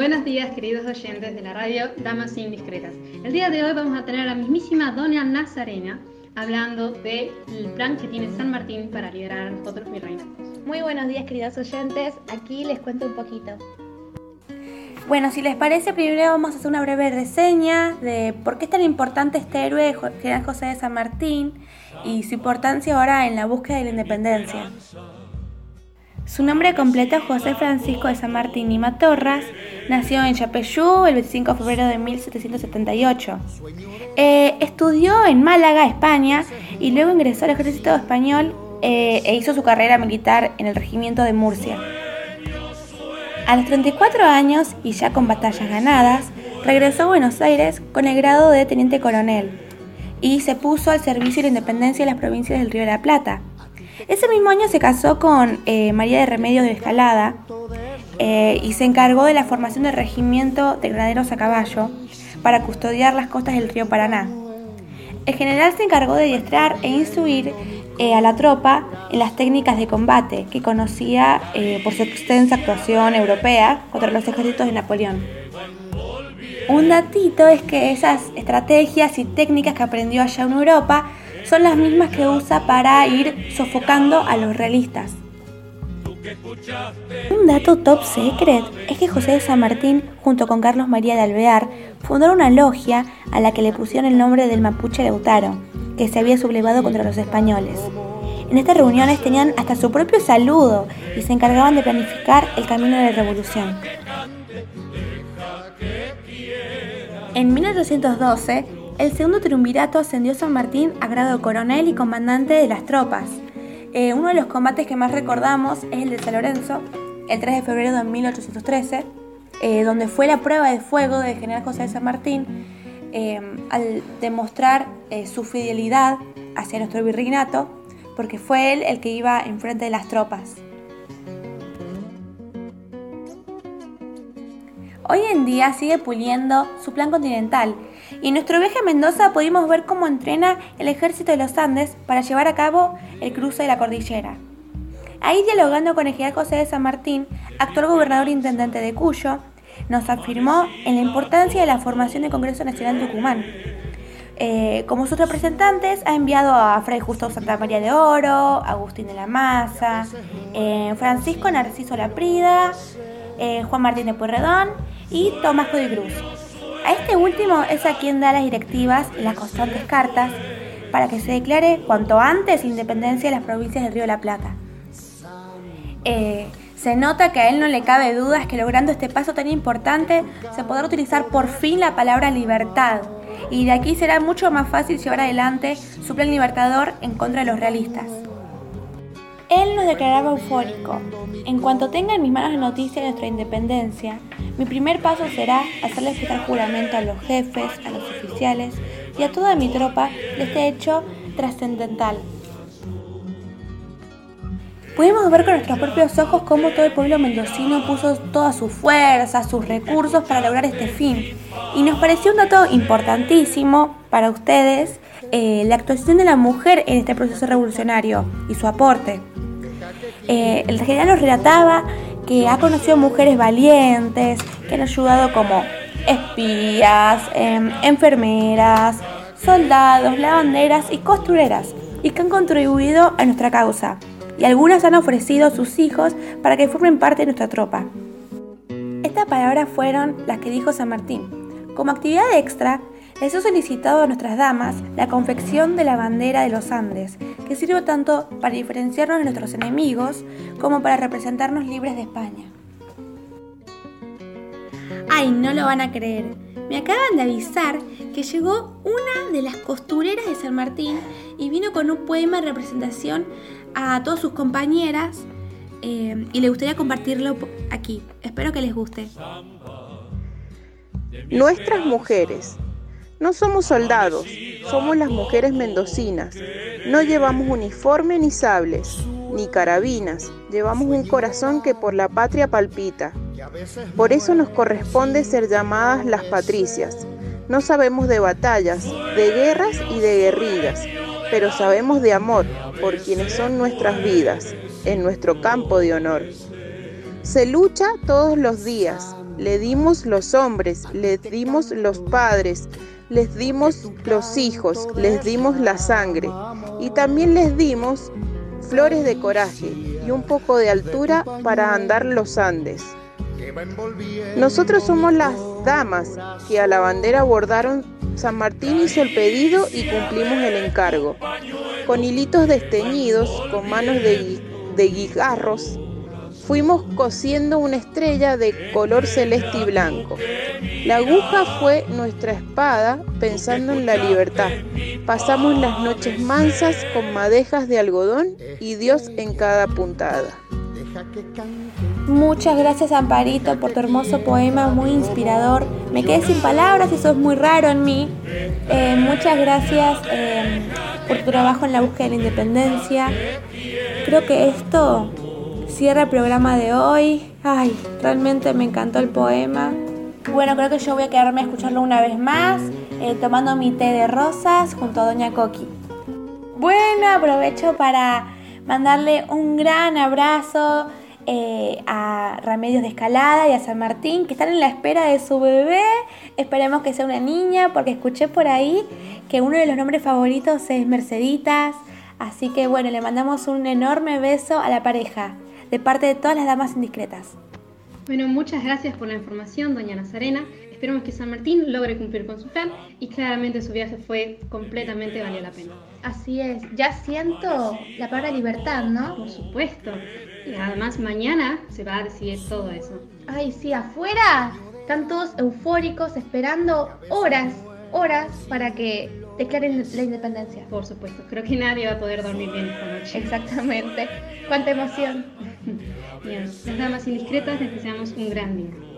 Buenos días, queridos oyentes de la radio Damas Indiscretas. El día de hoy vamos a tener a la mismísima Doña Nazarena hablando del plan que tiene San Martín para liberar a nosotros virreinatos. Muy buenos días, queridos oyentes. Aquí les cuento un poquito. Bueno, si les parece, primero vamos a hacer una breve reseña de por qué es tan importante este héroe, General José de San Martín, y su importancia ahora en la búsqueda de la independencia. Su nombre completo es José Francisco de San Martín y Matorras. Nació en Chapeyú el 25 de febrero de 1778. Eh, estudió en Málaga, España, y luego ingresó al ejército español eh, e hizo su carrera militar en el regimiento de Murcia. A los 34 años, y ya con batallas ganadas, regresó a Buenos Aires con el grado de teniente coronel y se puso al servicio de la independencia de las provincias del Río de la Plata. Ese mismo año se casó con eh, María de Remedios de Escalada eh, y se encargó de la formación del regimiento de granaderos a caballo para custodiar las costas del río Paraná. El general se encargó de adiestrar e instruir eh, a la tropa en las técnicas de combate que conocía por su extensa actuación europea contra los ejércitos de Napoleón. Un datito es que esas estrategias y técnicas que aprendió allá en Europa son las mismas que usa para ir sofocando a los realistas. Un dato top secret es que José de San Martín, junto con Carlos María de Alvear, fundaron una logia a la que le pusieron el nombre del mapuche Lautaro, que se había sublevado contra los españoles. En estas reuniones tenían hasta su propio saludo y se encargaban de planificar el camino de la revolución. En 1812, el segundo triunvirato ascendió San Martín a grado de coronel y comandante de las tropas. Eh, uno de los combates que más recordamos es el de San Lorenzo, el 3 de febrero de 1813, eh, donde fue la prueba de fuego del general José de San Martín eh, al demostrar su fidelidad hacia nuestro virreinato, porque fue él el que iba enfrente de las tropas. Hoy en día sigue puliendo su plan continental y en nuestro viaje a Mendoza pudimos ver cómo entrena el ejército de los Andes para llevar a cabo el cruce de la cordillera. Ahí dialogando con el general José de San Martín, actual gobernador e intendente de Cuyo, nos afirmó en la importancia de la formación del Congreso Nacional de Tucumán. Eh, como sus representantes ha enviado a Fray Justo Santa María de Oro, Agustín de la Maza, eh, Francisco Narciso Laprida, eh, Juan Martín de Pueyrredón y Tomás Cruz. A este último es a quien da las directivas y las constantes cartas para que se declare cuanto antes independencia de las provincias del Río de la Plata. Eh, se nota que a él no le cabe dudas que logrando este paso tan importante se podrá utilizar por fin la palabra libertad y de aquí será mucho más fácil llevar adelante su plan libertador en contra de los realistas. Él nos declaraba eufórico. En cuanto tenga en mis manos la noticia de nuestra independencia, mi primer paso será hacerle prestar juramento a los jefes, a los oficiales y a toda mi tropa de este hecho trascendental. Pudimos ver con nuestros propios ojos cómo todo el pueblo mendocino puso toda su fuerza, sus recursos para lograr este fin. Y nos pareció un dato importantísimo para ustedes eh, la actuación de la mujer en este proceso revolucionario y su aporte. Eh, el general nos relataba que ha conocido mujeres valientes, que han ayudado como espías, em, enfermeras, soldados, lavanderas y costureras, y que han contribuido a nuestra causa. Y algunas han ofrecido sus hijos para que formen parte de nuestra tropa. Estas palabras fueron las que dijo San Martín. Como actividad extra, les he solicitado a nuestras damas la confección de la bandera de los Andes, que sirve tanto para diferenciarnos de nuestros enemigos como para representarnos libres de España. Ay, no lo van a creer. Me acaban de avisar que llegó una de las costureras de San Martín y vino con un poema en representación a todas sus compañeras eh, y le gustaría compartirlo aquí. Espero que les guste. Nuestras mujeres no somos soldados, somos las mujeres mendocinas. No llevamos uniforme ni sables, ni carabinas. Llevamos un corazón que por la patria palpita. Por eso nos corresponde ser llamadas las patricias. No sabemos de batallas, de guerras y de guerrillas, pero sabemos de amor por quienes son nuestras vidas, en nuestro campo de honor. Se lucha todos los días, le dimos los hombres, le dimos los padres, les dimos los hijos, les dimos la sangre y también les dimos flores de coraje y un poco de altura para andar los Andes. Nosotros somos las damas que a la bandera bordaron San Martín hizo el pedido y cumplimos el encargo. Con hilitos desteñidos, con manos de, de guijarros, fuimos cosiendo una estrella de color celeste y blanco. La aguja fue nuestra espada pensando en la libertad. Pasamos las noches mansas con madejas de algodón y Dios en cada puntada. Muchas gracias Amparito por tu hermoso poema, muy inspirador. Me quedé sin palabras, eso es muy raro en mí. Eh, muchas gracias eh, por tu trabajo en la búsqueda de la independencia. Creo que esto cierra el programa de hoy. Ay, realmente me encantó el poema. Bueno, creo que yo voy a quedarme a escucharlo una vez más, eh, tomando mi té de rosas junto a Doña Coqui. Bueno, aprovecho para mandarle un gran abrazo eh, a Remedios de Escalada y a San Martín, que están en la espera de su bebé. Esperemos que sea una niña, porque escuché por ahí que uno de los nombres favoritos es Merceditas. Así que bueno, le mandamos un enorme beso a la pareja, de parte de todas las damas indiscretas. Bueno, muchas gracias por la información, doña Nazarena. Esperemos que San Martín logre cumplir con su plan y claramente su viaje fue completamente valió la pena. Así es, ya siento la palabra libertad, ¿no? Por supuesto. Y además mañana se va a decidir todo eso. Ay, sí, afuera están todos eufóricos esperando horas, horas para que declaren la independencia. Por supuesto, creo que nadie va a poder dormir bien esta noche. Exactamente. Cuánta emoción. Bien, las damas indiscretas les deseamos un gran día.